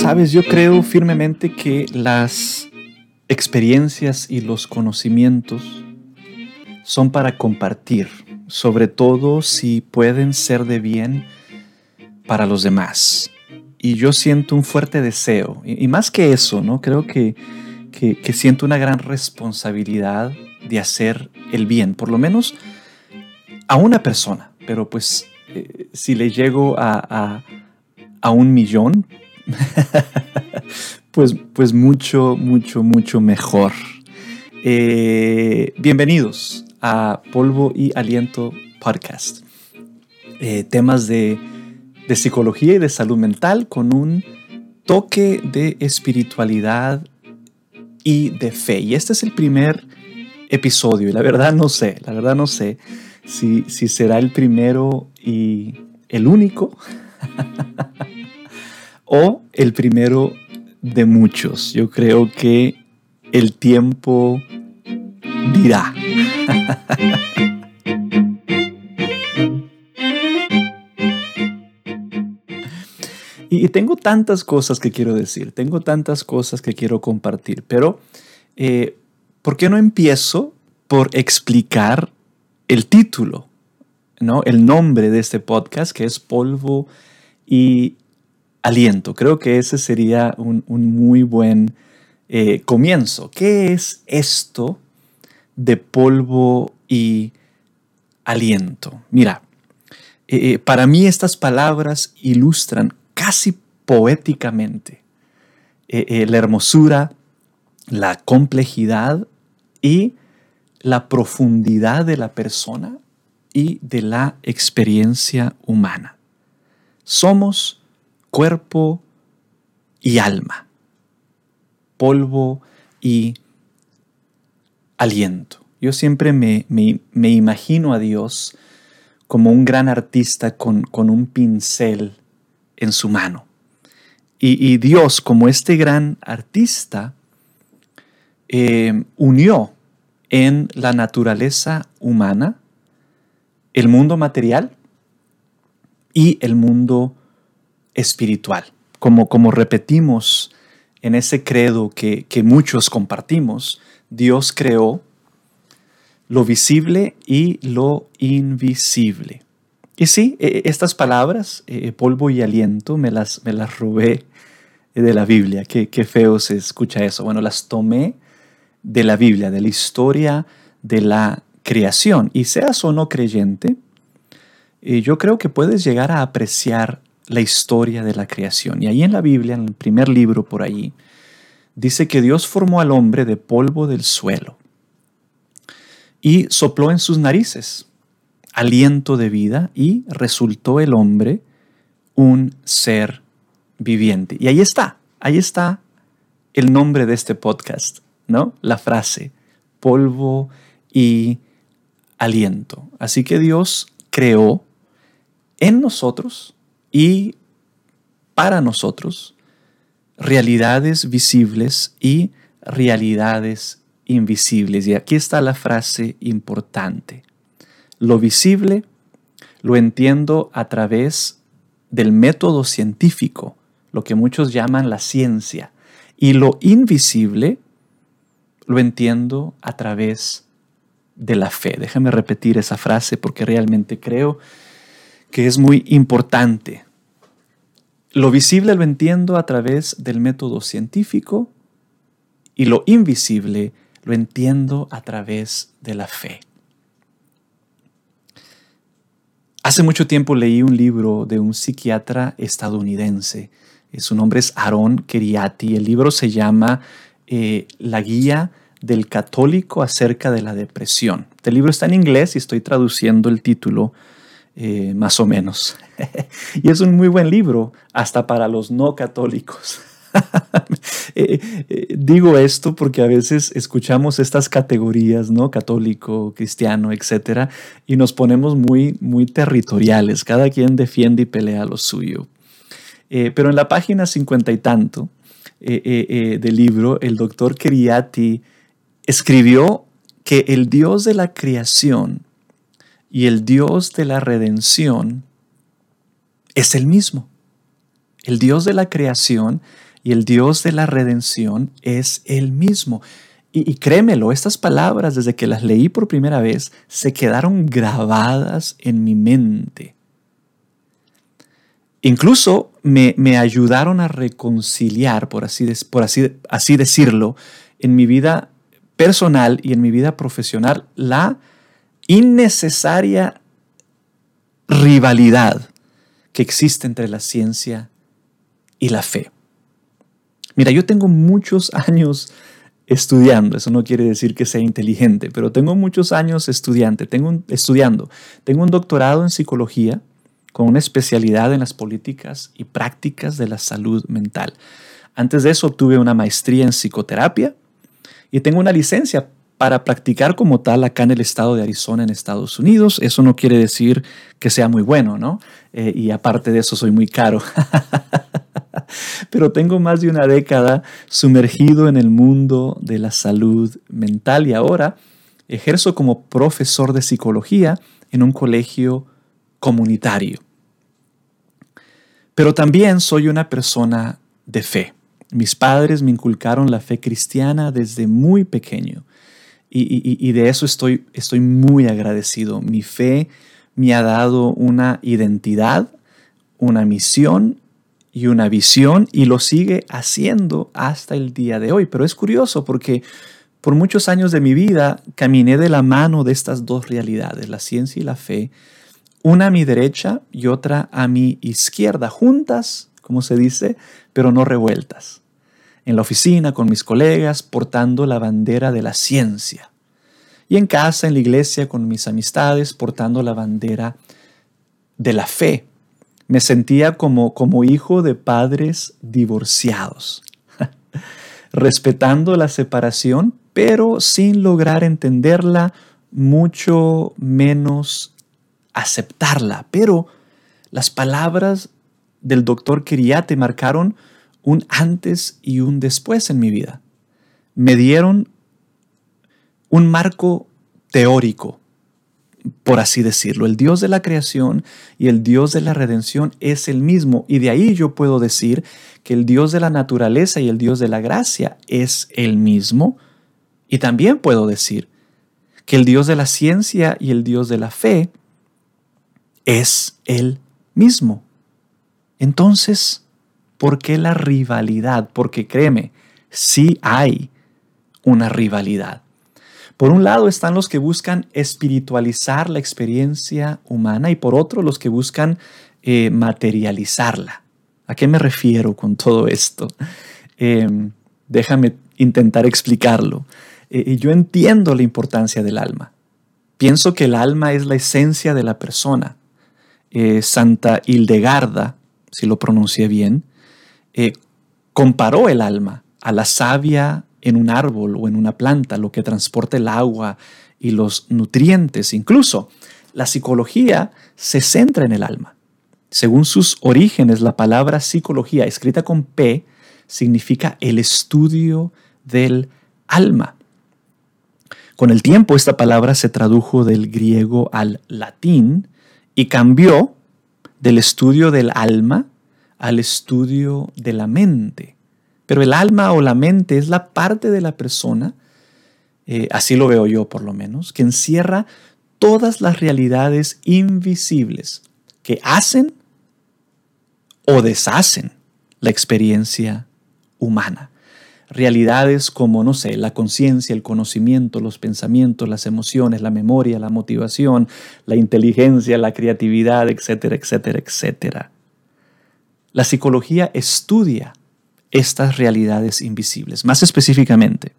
Sabes, yo creo firmemente que las experiencias y los conocimientos son para compartir, sobre todo si pueden ser de bien para los demás. Y yo siento un fuerte deseo, y, más que eso, ¿no? Creo que, que, siento una gran responsabilidad de hacer el bien, por lo menos a una persona, pero pues eh, si le llego a, a un millón, pues, pues mucho, mucho, mucho mejor. Eh, bienvenidos a Polvo y Aliento Podcast. Eh, temas de, de psicología y de salud mental con un toque de espiritualidad y de fe. Y este es el primer episodio y la verdad no sé, la verdad no sé si, si será el primero y el único. o el primero de muchos. Yo creo que el tiempo dirá. y tengo tantas cosas que quiero decir, tengo tantas cosas que quiero compartir, pero eh, ¿por qué no empiezo por explicar el título, ¿no? el nombre de este podcast, que es Polvo y aliento. Creo que ese sería un, muy buen eh, comienzo. ¿Qué es esto de polvo y aliento? Mira, eh, eh, para mí estas palabras ilustran casi poéticamente la hermosura, la complejidad y la profundidad de la persona y de la experiencia humana. Somos cuerpo y alma, polvo y aliento. Yo siempre me, imagino a Dios como un gran artista con, un pincel en su mano. Y, Dios, como este gran artista, eh, unió en la naturaleza humana el mundo material y el mundo espiritual. Como, como repetimos en ese credo que, muchos compartimos, Dios creó lo visible y lo invisible. Y sí, e, estas palabras, eh, polvo y aliento, me las, me las robé de la Biblia. Qué, qué, feo se escucha eso. Bueno, las tomé de la Biblia, de la historia de la creación. Y seas o no creyente, eh, yo creo que puedes llegar a apreciar la historia de la creación. Y ahí en la Biblia, en el primer libro por ahí, dice que Dios formó al hombre de polvo del suelo y sopló en sus narices aliento de vida y resultó el hombre un ser viviente. Y ahí está, ahí está el nombre de este podcast, ¿no? La frase, polvo y aliento. Así que Dios creó en nosotros y para nosotros realidades visibles y realidades invisibles. Y aquí está la frase importante. Lo visible lo entiendo a través del método científico, lo que muchos llaman la ciencia. Y lo invisible lo entiendo a través de la fe. Déjame repetir esa frase porque realmente creo que es muy importante. Lo visible lo entiendo a través del método científico y lo invisible lo entiendo a través de la fe. Hace mucho tiempo leí un libro de un psiquiatra estadounidense. Su nombre es Aaron Keriati. El libro se llama eh, La guía del católico acerca de la depresión. El libro está en inglés y estoy traduciendo el título eh, más o menos. y es un muy buen libro, hasta para los no católicos. Eh, eh, digo esto porque a veces escuchamos estas categorías, ¿no? Católico, cristiano, etcétera, y nos ponemos muy, muy territoriales. Cada quien defiende y pelea lo suyo. pero en la página cincuenta y tanto del libro, el doctor Criati escribió que el Dios de la creación y el Dios de la redención es el mismo. El Dios de la creación y el Dios de la redención es el mismo. Y, créemelo, estas palabras desde que las leí por primera vez se quedaron grabadas en mi mente. Incluso me, ayudaron a reconciliar, por, así, por así, así decirlo, en mi vida personal y en mi vida profesional, la innecesaria rivalidad que existe entre la ciencia y la fe. Mira, yo tengo muchos años estudiando, eso no quiere decir que sea inteligente, pero tengo muchos años estudiante, tengo estudiando. Tengo un doctorado en psicología con una especialidad en las políticas y prácticas de la salud mental. Antes de eso obtuve una maestría en psicoterapia y tengo una licencia para practicar como tal acá en el estado de Arizona, en Estados Unidos. Eso no quiere decir que sea muy bueno, ¿no? Eh, y aparte de eso, soy muy caro. Pero tengo más de una década sumergido en el mundo de la salud mental y ahora ejerzo como profesor de psicología en un colegio comunitario. Pero también soy una persona de fe. Mis padres me inculcaron la fe cristiana desde muy pequeño y, de eso estoy, muy agradecido. Mi fe me ha dado una identidad, una misión y una visión y lo sigue haciendo hasta el día de hoy. Pero es curioso porque por muchos años de mi vida caminé de la mano de estas dos realidades, la ciencia y la fe, una a mi derecha y otra a mi izquierda, juntas, como se dice, pero no revueltas en la oficina con mis colegas portando la bandera de la ciencia y en casa, en la iglesia, con mis amistades portando la bandera de la fe. Me sentía como, como hijo de padres divorciados, respetando la separación, pero sin lograr entenderla, mucho menos aceptarla. Pero las palabras del doctor Kiriate marcaron un antes y un después en mi vida. Me dieron un marco teórico, por así decirlo. El Dios de la creación y el Dios de la redención es el mismo. Y de ahí yo puedo decir que el Dios de la naturaleza y el Dios de la gracia es el mismo. Y también puedo decir que el Dios de la ciencia y el Dios de la fe es el mismo. Entonces, ¿Por qué la rivalidad? Porque créeme, sí hay una rivalidad. Por un lado están los que buscan espiritualizar la experiencia humana y por otro los que buscan eh, materializarla. ¿A qué me refiero con todo esto? Em, déjame intentar explicarlo. Eh, yo entiendo la importancia del alma. Pienso que el alma es la esencia de la persona. Eh, Santa Hildegarda, si lo pronuncié bien, eh, comparó el alma a la savia en un árbol o en una planta, lo que transporta el agua y los nutrientes. Incluso la psicología se centra en el alma. Según sus orígenes, la palabra psicología, escrita con P, significa el estudio del alma. Con el tiempo esta palabra se tradujo del griego al latín y cambió del estudio del alma al estudio de la mente. Pero el alma o la mente es la parte de la persona, eh, así lo veo yo por lo menos, que encierra todas las realidades invisibles que hacen o deshacen la experiencia humana. Realidades como, no sé, la conciencia, el conocimiento, los pensamientos, las emociones, la memoria, la motivación, la inteligencia, la creatividad, etcétera, etcétera, etcétera. La psicología estudia estas realidades invisibles. Más específicamente,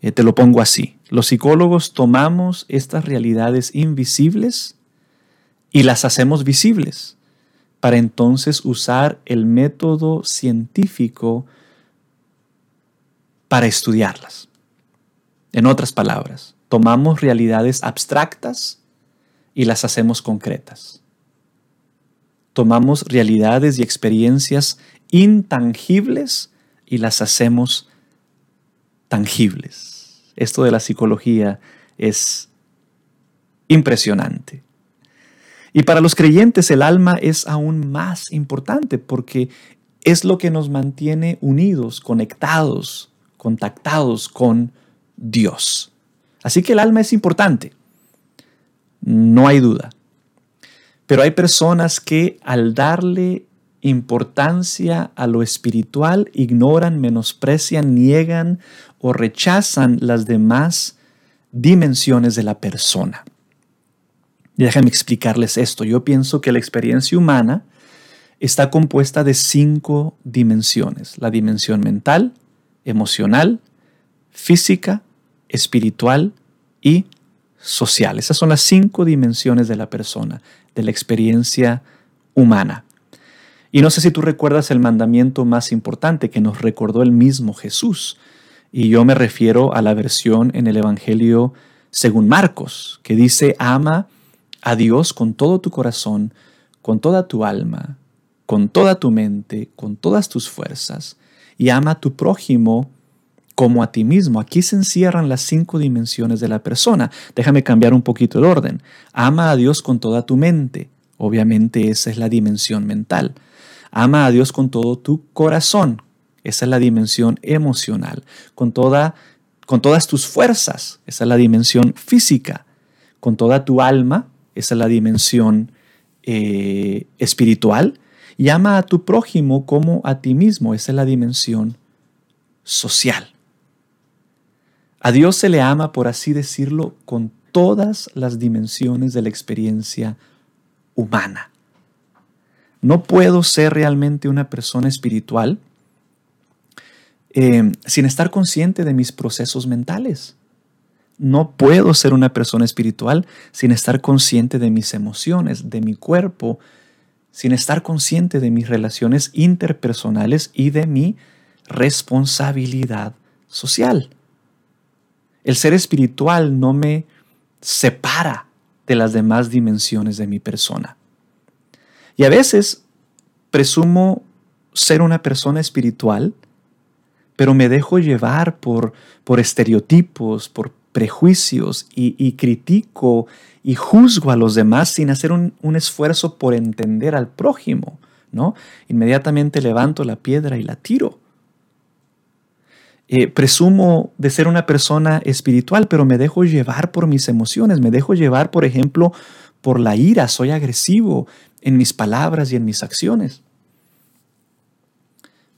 eh, te lo pongo así, los psicólogos tomamos estas realidades invisibles y las hacemos visibles para entonces usar el método científico para estudiarlas. En otras palabras, tomamos realidades abstractas y las hacemos concretas tomamos realidades y experiencias intangibles y las hacemos tangibles. Esto de la psicología es impresionante. Y para los creyentes el alma es aún más importante porque es lo que nos mantiene unidos, conectados, contactados con Dios. Así que el alma es importante, no hay duda. Pero hay personas que al darle importancia a lo espiritual ignoran, menosprecian, niegan o rechazan las demás dimensiones de la persona. déjenme explicarles esto. Yo pienso que la experiencia humana está compuesta de cinco dimensiones. La dimensión mental, emocional, física, espiritual y social. Esas son las cinco dimensiones de la persona, de la experiencia humana. Y no sé si tú recuerdas el mandamiento más importante que nos recordó el mismo Jesús. Y yo me refiero a la versión en el Evangelio según Marcos, que dice, ama a Dios con todo tu corazón, con toda tu alma, con toda tu mente, con todas tus fuerzas, y ama a tu prójimo como a ti mismo. Aquí se encierran las cinco dimensiones de la persona. Déjame cambiar un poquito el orden. Ama a Dios con toda tu mente. Obviamente esa es la dimensión mental. Ama a Dios con todo tu corazón. Esa es la dimensión emocional. Con, toda, con todas tus fuerzas. Esa es la dimensión física. Con toda tu alma. Esa es la dimensión eh, espiritual. Y ama a tu prójimo como a ti mismo. Esa es la dimensión social. A Dios se le ama, por así decirlo, con todas las dimensiones de la experiencia humana. No puedo ser realmente una persona espiritual eh, sin estar consciente de mis procesos mentales. No puedo ser una persona espiritual sin estar consciente de mis emociones, de mi cuerpo, sin estar consciente de mis relaciones interpersonales y de mi responsabilidad social. El ser espiritual no me separa de las demás dimensiones de mi persona. Y a veces presumo ser una persona espiritual, pero me dejo llevar por, por estereotipos, por prejuicios y, critico y juzgo a los demás sin hacer un, un, esfuerzo por entender al prójimo, ¿no? Inmediatamente levanto la piedra y la tiro. Eh, presumo de ser una persona espiritual, pero me dejo llevar por mis emociones, me dejo llevar, por ejemplo, por la ira, soy agresivo en mis palabras y en mis acciones.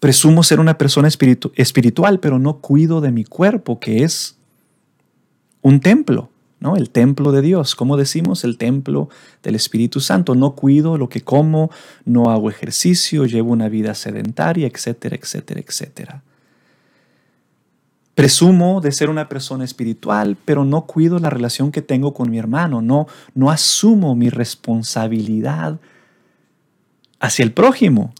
Presumo ser una persona espiritual, pero no cuido de mi cuerpo, que es un templo, ¿no? El templo de Dios, como decimos, el templo del Espíritu Santo. No cuido lo que como, no hago ejercicio, llevo una vida sedentaria, etcétera, etcétera, etcétera. Presumo de ser una persona espiritual, pero no cuido la relación que tengo con mi hermano, no, no asumo mi responsabilidad hacia el prójimo.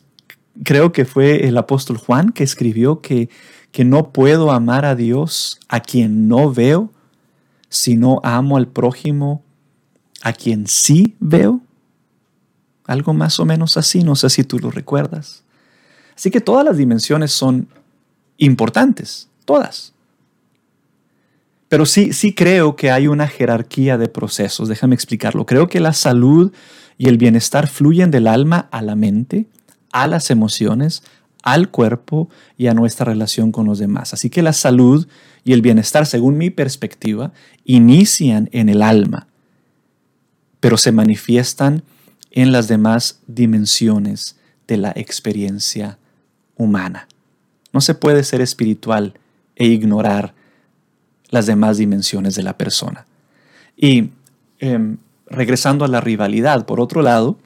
Creo que fue el apóstol Juan que escribió que, que no puedo amar a Dios a quien no veo, sino amo al prójimo a quien sí veo. Algo más o menos así, no sé si tú lo recuerdas. Así que todas las dimensiones son importantes todas. Pero sí, sí creo que hay una jerarquía de procesos, déjame explicarlo. Creo que la salud y el bienestar fluyen del alma a la mente, a las emociones, al cuerpo y a nuestra relación con los demás. Así que la salud y el bienestar, según mi perspectiva, inician en el alma, pero se manifiestan en las demás dimensiones de la experiencia humana. No se puede ser espiritual e ignorar las demás dimensiones de la persona. Y em, regresando a la rivalidad, por otro lado,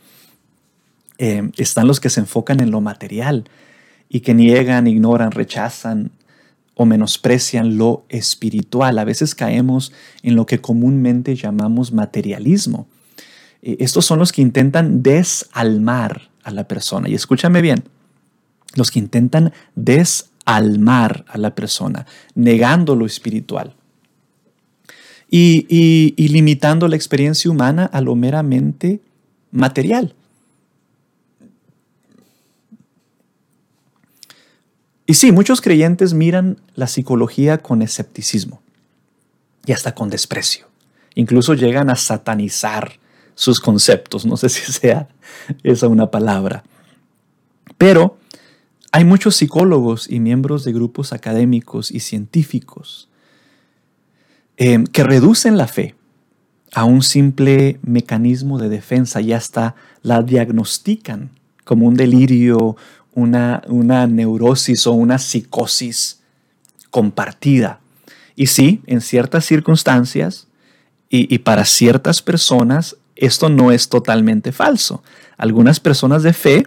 em, están los que se enfocan en lo material y que niegan, ignoran, rechazan o menosprecian lo espiritual. A veces caemos en lo que comúnmente llamamos materialismo. Eh, estos son los que intentan desalmar a la persona. Y escúchame bien, los que intentan desalmar mar a la persona, negando lo espiritual. Y, limitando la experiencia humana a lo meramente material. Y sí, muchos creyentes miran la psicología con escepticismo y hasta con desprecio. Incluso llegan a satanizar sus conceptos. No sé si sea esa una palabra. Pero Hay muchos psicólogos y miembros de grupos académicos y científicos eh, que reducen la fe a un simple mecanismo de defensa y hasta la diagnostican como un delirio, una, una neurosis o una psicosis compartida. Y sí, en ciertas circunstancias y, y, para ciertas personas esto no es totalmente falso. Algunas personas de fe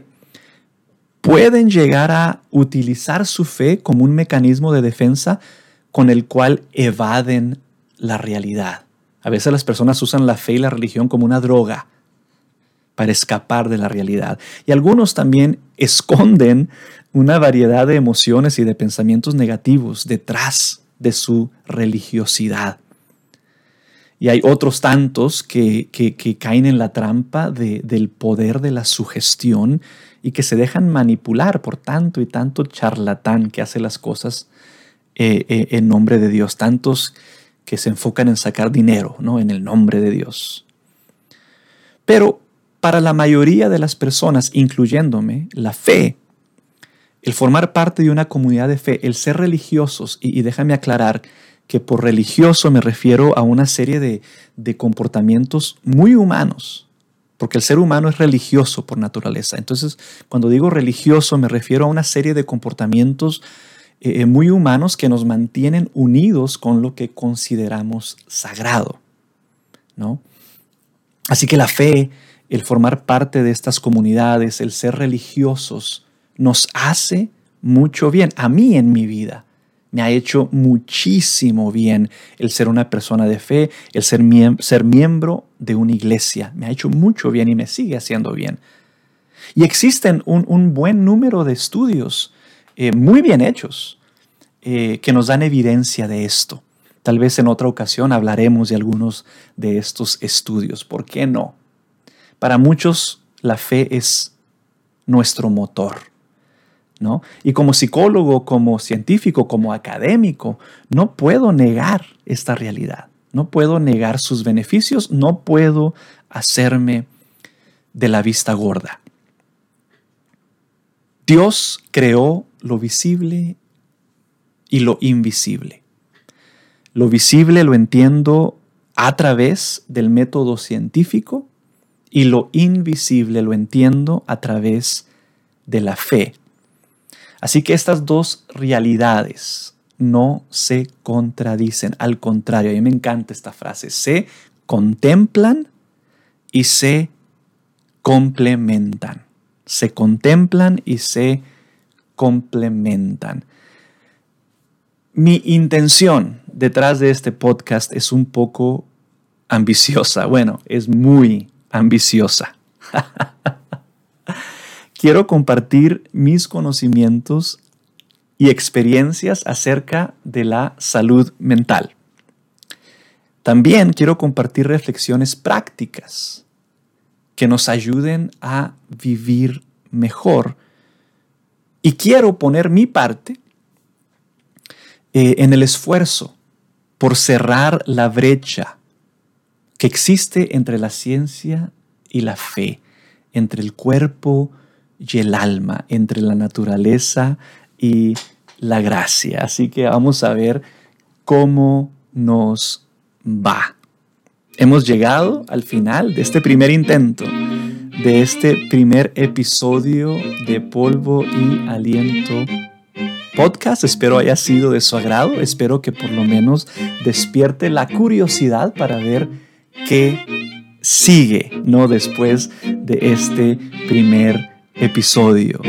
pueden llegar a utilizar su fe como un mecanismo de defensa con el cual evaden la realidad. A veces las personas usan la fe y la religión como una droga para escapar de la realidad. Y algunos también esconden una variedad de emociones y de pensamientos negativos detrás de su religiosidad. Y hay otros tantos que, caen en la trampa del poder de la sugestión y que se dejan manipular por tanto y tanto charlatán que hace las cosas eh, eh, en nombre de Dios. Tantos que se enfocan en sacar dinero, ¿no? En el nombre de Dios. Pero para la mayoría de las personas, incluyéndome, la fe, el formar parte de una comunidad de fe, el ser religiosos, y, déjame aclarar que por religioso me refiero a una serie de, de comportamientos muy humanos, porque el ser humano es religioso por naturaleza. Entonces, cuando digo religioso, me refiero a una serie de comportamientos eh, eh, muy humanos que nos mantienen unidos con lo que consideramos sagrado. ¿no? Así que la fe, el formar parte de estas comunidades, el ser religiosos, nos hace mucho bien. A mí en mi vida me ha hecho muchísimo bien el ser una persona de fe, el ser, miembro de una iglesia. Me ha hecho mucho bien y me sigue haciendo bien. Y existen un buen número de estudios eh, muy bien hechos eh, que nos dan evidencia de esto. Tal vez en otra ocasión hablaremos de algunos de estos estudios. ¿Por qué no? Para muchos la fe es nuestro motor. ¿No? Y como psicólogo, como científico, como académico, no puedo negar esta realidad. No puedo negar sus beneficios, no puedo hacerme de la vista gorda. Dios creó lo visible y lo invisible. Lo visible lo entiendo a través del método científico y lo invisible lo entiendo a través de la fe. Así que estas dos realidades no se contradicen, al contrario, a mí me encanta esta frase, se contemplan y se complementan se contemplan y se complementan. Mi intención detrás de este podcast es un poco ambiciosa. Bueno, es muy ambiciosa. Quiero compartir mis conocimientos y experiencias acerca de la salud mental. También quiero compartir reflexiones prácticas que nos ayuden a vivir mejor. Y quiero poner mi parte eh, en el esfuerzo por cerrar la brecha que existe entre la ciencia y la fe, entre el cuerpo y el alma, entre la naturaleza y la gracia. Así que vamos a ver cómo nos va hemos llegado al final de este primer intento, de este primer episodio de Polvo y Aliento podcast. Espero haya sido de su agrado. Espero que por lo menos despierte la curiosidad para ver qué sigue, ¿no? Después de este primer episodio.